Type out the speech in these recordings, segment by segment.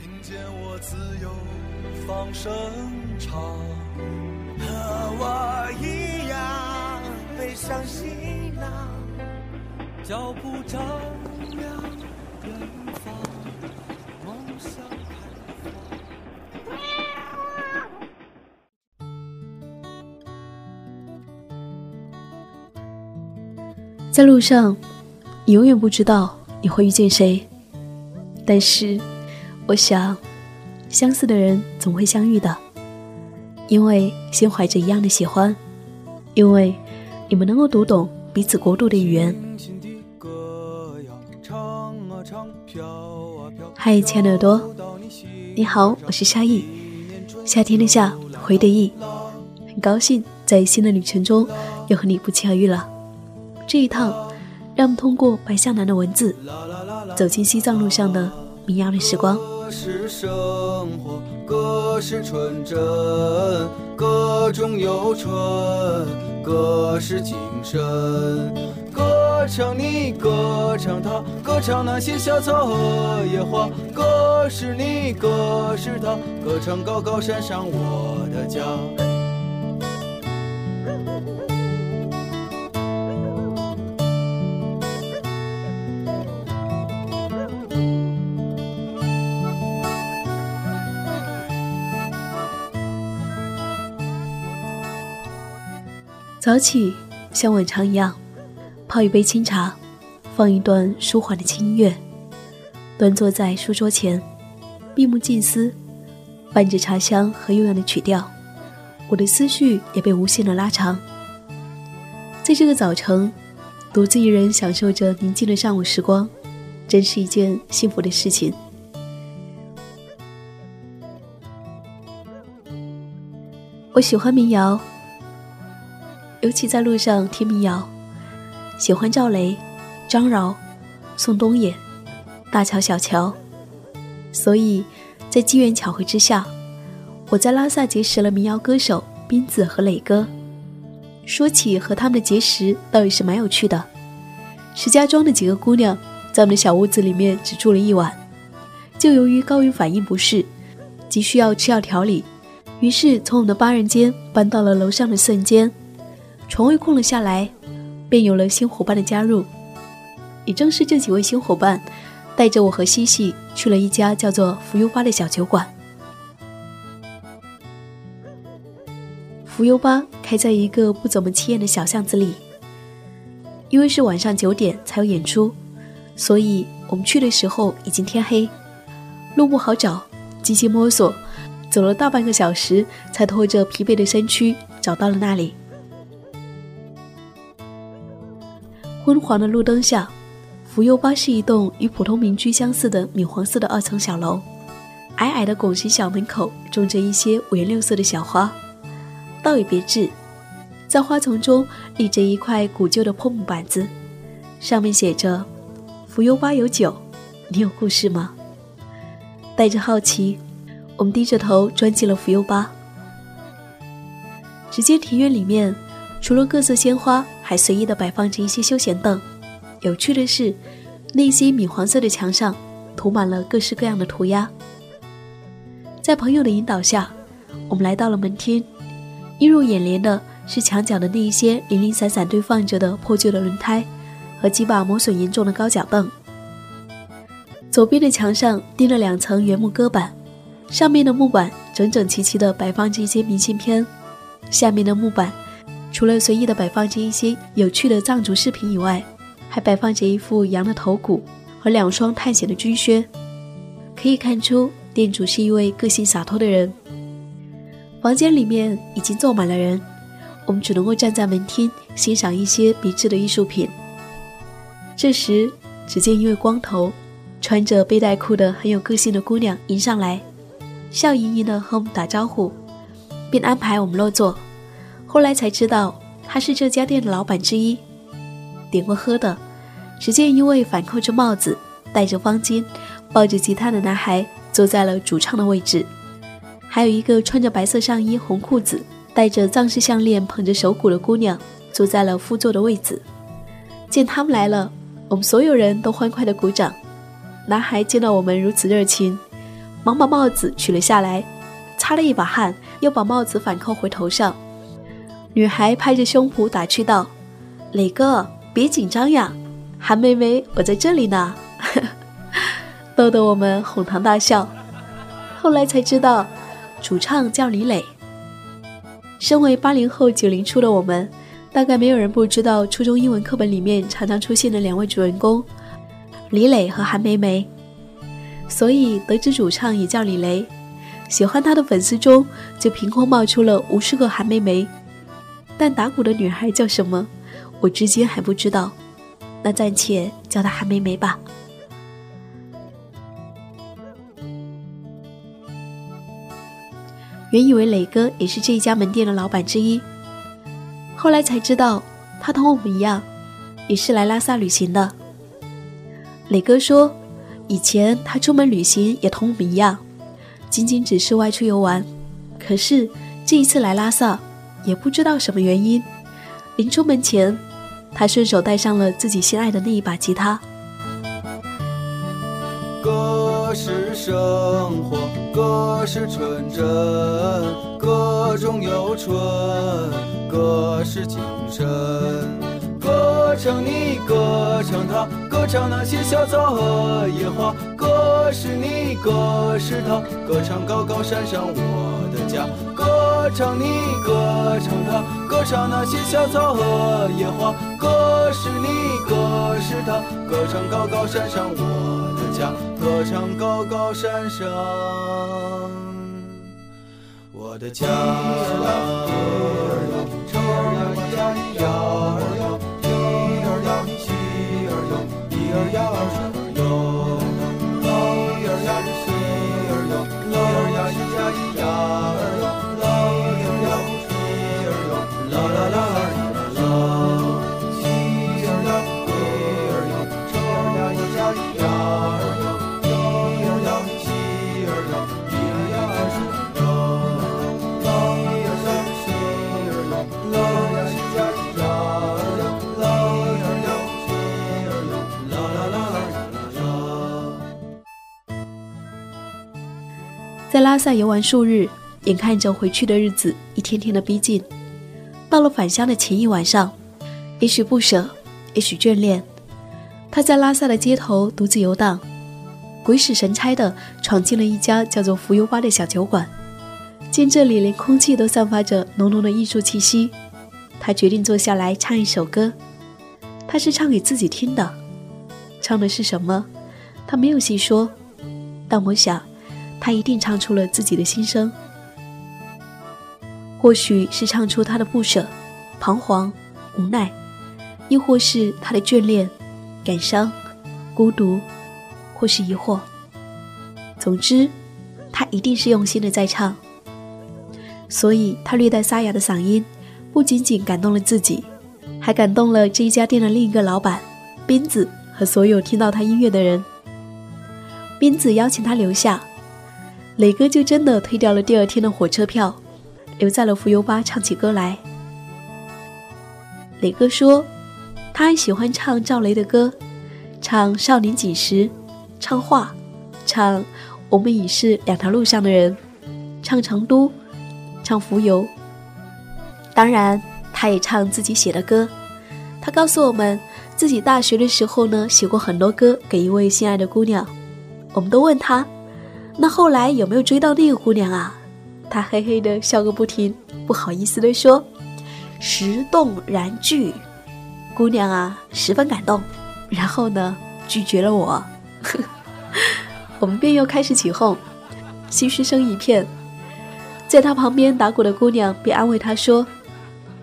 听见我自由放声唱，和我一样背上行囊，脚步丈量远方，梦想开放。在路上，你永远不知道你会遇见谁，但是，我想，相似的人总会相遇的，因为心怀着一样的喜欢，因为你们能够读懂彼此国度的语言。嗨，亲爱的耳朵，你心你好，我是夏意，夏天的夏，回的意，很高兴在新的旅程中又和你不期而遇了。这一趟，让我们通过白向南的文字，走进西藏路上的民谣的时光。歌是生活，歌是纯真，歌中有春，歌是精神。歌唱你，歌唱他，歌唱那些小草和野花。歌是你，歌是他，歌唱高高山上我的家。早起，像往常一样，泡一杯清茶，放一段舒缓的轻音乐，端坐在书桌前，闭目静思，伴着茶香和悠扬的曲调，我的思绪也被无限的拉长。在这个早晨，独自一人享受着宁静的上午时光，真是一件幸福的事情。我喜欢民谣。尤其在路上听民谣，喜欢赵雷、张饶、宋冬野、大乔、小乔，所以在机缘巧合之下，我在拉萨结识了民谣歌手斌子和磊哥。说起和他们的结识，倒也是蛮有趣的。石家庄的几个姑娘在我们的小屋子里面只住了一晚，就由于高原反应不适，急需要吃药调理，于是从我们的八人间搬到了楼上的四人间。床位空了下来，便有了新伙伴的加入。也正是这几位新伙伴，带着我和西西去了一家叫做“浮游吧”的小酒馆。浮游吧开在一个不怎么起眼的小巷子里，因为是晚上九点才有演出，所以我们去的时候已经天黑，路不好找，急急摸索，走了大半个小时，才拖着疲惫的身躯找到了那里。昏黄的路灯下，浮游吧是一栋与普通民居相似的米黄色的二层小楼。矮矮的拱形小门口种着一些五颜六色的小花，倒也别致。在花丛中立着一块古旧的破木板子，上面写着：“浮游吧有酒，你有故事吗？”带着好奇，我们低着头钻进了浮游吧。只见庭院里面。除了各色鲜花，还随意的摆放着一些休闲凳。有趣的是，那些米黄色的墙上涂满了各式各样的涂鸦。在朋友的引导下，我们来到了门厅。映入眼帘的是墙角的那一些零零散散堆放着的破旧的轮胎和几把磨损严重的高脚凳。左边的墙上钉了两层原木搁板，上面的木板整整齐齐地摆放着一些明信片，下面的木板。除了随意的摆放着一些有趣的藏族饰品以外，还摆放着一副羊的头骨和两双探险的军靴。可以看出，店主是一位个性洒脱的人。房间里面已经坐满了人，我们只能够站在门厅欣赏一些别致的艺术品。这时，只见一位光头，穿着背带裤的很有个性的姑娘迎上来，笑盈盈的和我们打招呼，并安排我们落座。后来才知道，他是这家店的老板之一。点过喝的，只见一位反扣着帽子、戴着方巾、抱着吉他的男孩坐在了主唱的位置，还有一个穿着白色上衣、红裤子、戴着藏式项链、捧着手鼓的姑娘坐在了副座的位置。见他们来了，我们所有人都欢快的鼓掌。男孩见到我们如此热情，忙把帽子取了下来，擦了一把汗，又把帽子反扣回头上。女孩拍着胸脯打趣道：“磊哥，别紧张呀，韩梅梅，我在这里呢。”逗得我们哄堂大笑。后来才知道，主唱叫李磊。身为八零后、九零初的我们，大概没有人不知道初中英文课本里面常常出现的两位主人公。李磊和韩梅梅，所以得知主唱也叫李雷，喜欢他的粉丝中就凭空冒出了无数个韩梅梅。但打鼓的女孩叫什么，我至今还不知道，那暂且叫她韩梅梅吧。原以为磊哥也是这一家门店的老板之一，后来才知道他同我们一样，也是来拉萨旅行的。磊哥说：“以前他出门旅行也同我们一样，仅仅只是外出游玩。可是这一次来拉萨，也不知道什么原因，临出门前，他顺手带上了自己心爱的那一把吉他。”歌是生活，歌是纯真，歌中有春，歌是精神。歌唱你，歌唱他，歌唱那些小草和野花。歌是你，歌是他，歌唱高高山上我的家。歌歌唱你，歌唱他，歌唱那些小草和野花。歌是你，歌是他，歌唱高高山上我的家。歌唱高高山上我的家。在拉萨游玩数日，眼看着回去的日子一天天的逼近，到了返乡的前一晚上，也许不舍，也许眷恋，他在拉萨的街头独自游荡，鬼使神差的闯进了一家叫做“浮游吧”的小酒馆。见这里连空气都散发着浓浓的艺术气息，他决定坐下来唱一首歌。他是唱给自己听的，唱的是什么，他没有细说，但我想。他一定唱出了自己的心声，或许是唱出他的不舍、彷徨、无奈，亦或是他的眷恋、感伤、孤独，或是疑惑。总之，他一定是用心的在唱。所以，他略带沙哑的嗓音，不仅仅感动了自己，还感动了这一家店的另一个老板斌子和所有听到他音乐的人。斌子邀请他留下。磊哥就真的退掉了第二天的火车票，留在了浮游吧唱起歌来。磊哥说，他还喜欢唱赵雷的歌，唱《少年锦时》，唱《画》，唱《我们已是两条路上的人》，唱《成都》，唱《浮游》。当然，他也唱自己写的歌。他告诉我们，自己大学的时候呢，写过很多歌给一位心爱的姑娘。我们都问他。那后来有没有追到那个姑娘啊？他嘿嘿的笑个不停，不好意思的说：“石动燃拒，姑娘啊，十分感动，然后呢，拒绝了我。”我们便又开始起哄，唏嘘声一片。在他旁边打鼓的姑娘便安慰他说：“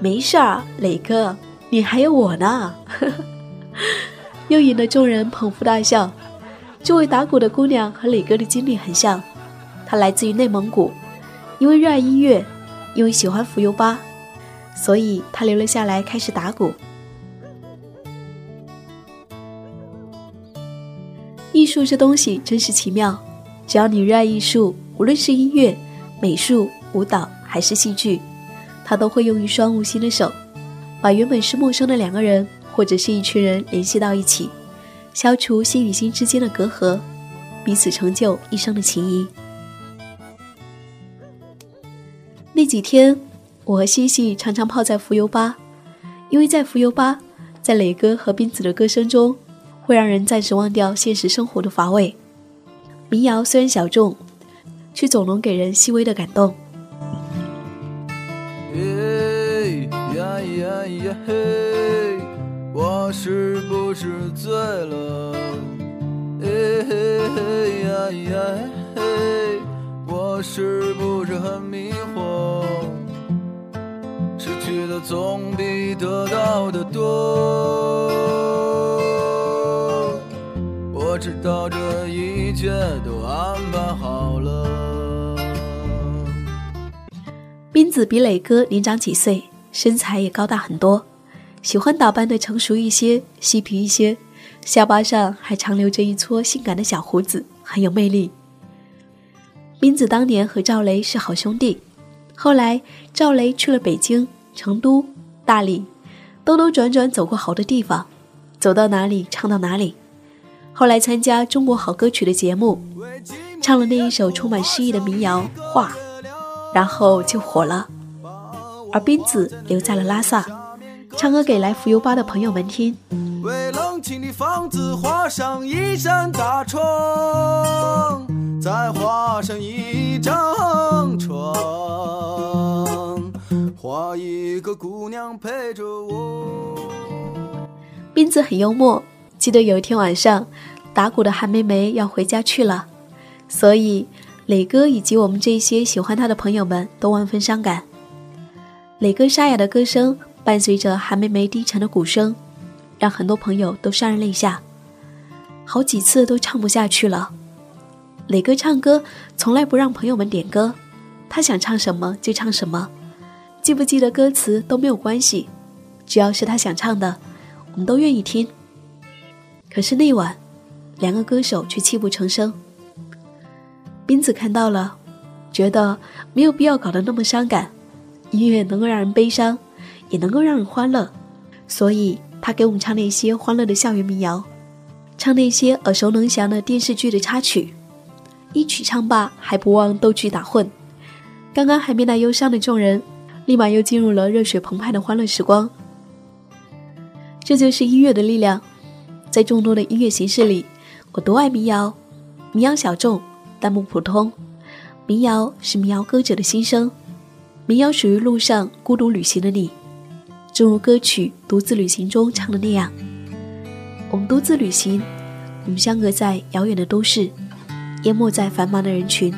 没事儿，磊哥，你还有我呢。”又引得众人捧腹大笑。这位打鼓的姑娘和磊哥的经历很像，她来自于内蒙古，因为热爱音乐，因为喜欢浮游吧，所以她留了下来开始打鼓。艺术这东西真是奇妙，只要你热爱艺术，无论是音乐、美术、舞蹈还是戏剧，它都会用一双无形的手，把原本是陌生的两个人或者是一群人联系到一起，消除心与心之间的隔阂，彼此成就一生的情谊。那几天，我和西西常常泡在浮游吧，因为在浮游吧，在磊哥和斌子的歌声中。会让人暂时忘掉现实生活的乏味。民谣虽然小众，却总能给人细微的感动。我是是醉了？嘿呀呀嘿，我是不是很迷惑？失去的总比得到的多。我知道这一切都安排好了。斌子比磊哥年长几岁，身材也高大很多，喜欢打扮的成熟一些、嬉皮一些，下巴上还长留着一撮性感的小胡子，很有魅力。斌子当年和赵雷是好兄弟，后来赵雷去了北京、成都、大理，兜兜转转走过好多地方，走到哪里唱到哪里。后来参加《中国好歌曲》的节目，唱了那一首充满诗意的民谣《画》，然后就火了。而斌子留在了拉萨，唱歌给来浮游吧的朋友们听。为冷清的房子画上一扇大窗，再画上一张床，画一个姑娘陪着我。斌子很幽默。记得有一天晚上，打鼓的韩梅梅要回家去了，所以磊哥以及我们这些喜欢他的朋友们都万分伤感。磊哥沙哑的歌声伴随着韩梅梅低沉的鼓声，让很多朋友都潸然泪下，好几次都唱不下去了。磊哥唱歌从来不让朋友们点歌，他想唱什么就唱什么，记不记得歌词都没有关系，只要是他想唱的，我们都愿意听。可是那晚，两个歌手却泣不成声。斌子看到了，觉得没有必要搞得那么伤感，音乐能够让人悲伤，也能够让人欢乐，所以他给我们唱那些欢乐的校园民谣，唱那些耳熟能详的电视剧的插曲。一曲唱罢，还不忘逗趣打混。刚刚还没那忧伤的众人，立马又进入了热血澎湃的欢乐时光。这就是音乐的力量。在众多的音乐形式里，我独爱民谣。民谣小众，但不普通。民谣是民谣歌者的心声。民谣属于路上孤独旅行的你，正如歌曲《独自旅行》中唱的那样。我们独自旅行，我们相隔在遥远的都市，淹没在繁忙的人群。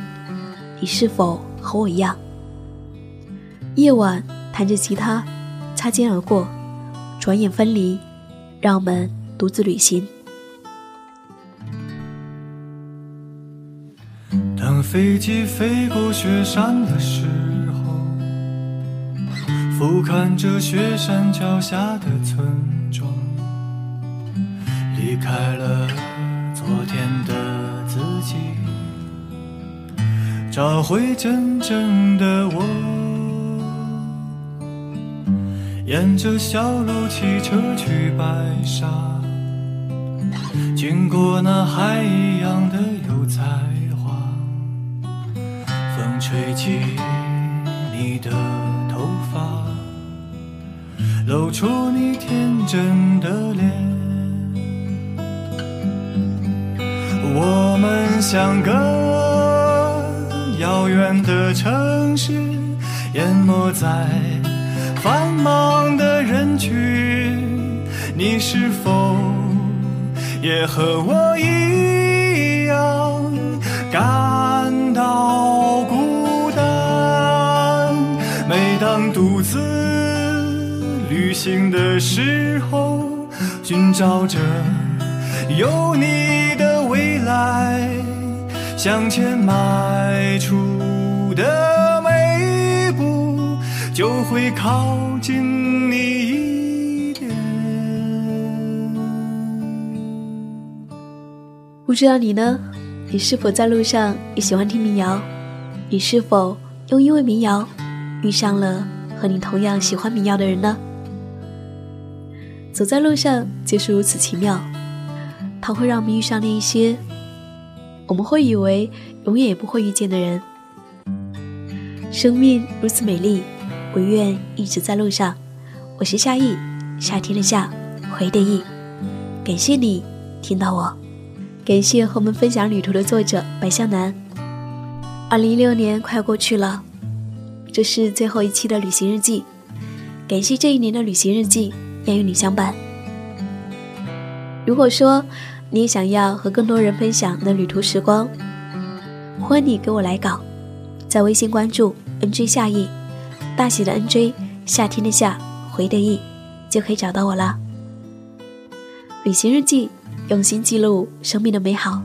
你是否和我一样？夜晚弹着吉他，擦肩而过，转眼分离，让我们。独自旅行。当飞机飞过雪山的时候，俯瞰着雪山脚下的村庄，离开了昨天的自己，找回真正的我。沿着小路骑车去白沙。经过那海一样的油菜花，风吹起你的头发，露出你天真的脸。我们相隔遥远的城市，淹没在繁忙的人群，你是否？也和我一样行的时候，寻找着有你的未来。来，向前迈出的每一步，就会靠近你一点。不知道你呢？你是否在路上也喜欢听民谣？你是否又因为民谣遇上了和你同样喜欢民谣的人呢？走在路上就是如此奇妙，它会让我们遇上那一些我们会以为永远也不会遇见的人。生命如此美丽，我愿一直在路上。我是夏意，夏天的夏，回的意。感谢你听到我，感谢和我们分享旅途的作者白向南。二零一六年快过去了，这是最后一期的旅行日记。感谢这一年的旅行日记。愿与你相伴。如果说你想要和更多人分享的旅途时光，欢迎你给我来稿，在微信关注 “nj 夏意”，大写的 “nj”，夏天的夏，回的意，就可以找到我了。旅行日记，用心记录生命的美好。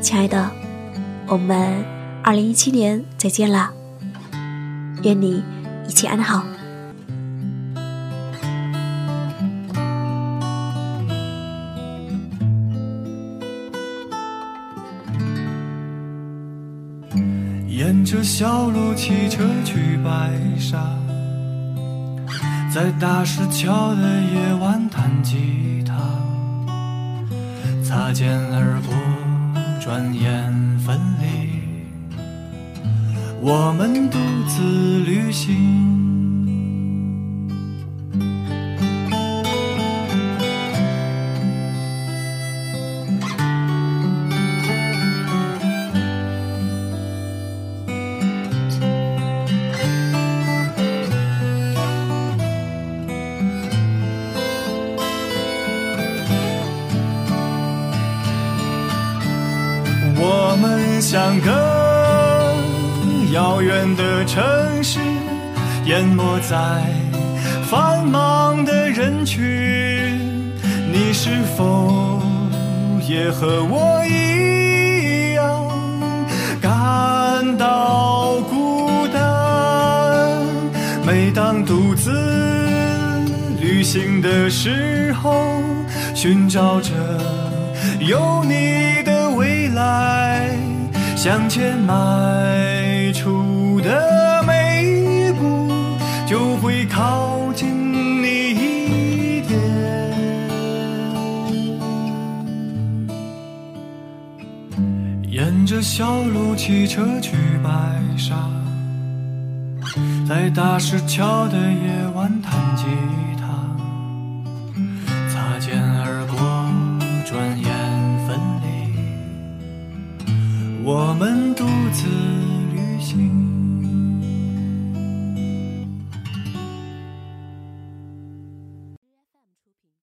亲爱的，我们二零一七年再见啦！愿你一切安好。沿着小路骑车去白沙，在大石桥的夜晚弹吉他，擦肩而过，转眼分离，我们独自旅行。像个遥远的城市，淹没在繁忙的人群。你是否也和我一样感到孤单？每当独自旅行的时候，寻找着有你的未来。向前迈出的每一步，就会靠近你一点。沿着小路骑车去白沙，在大石桥的夜晚弹吉他，我们独自。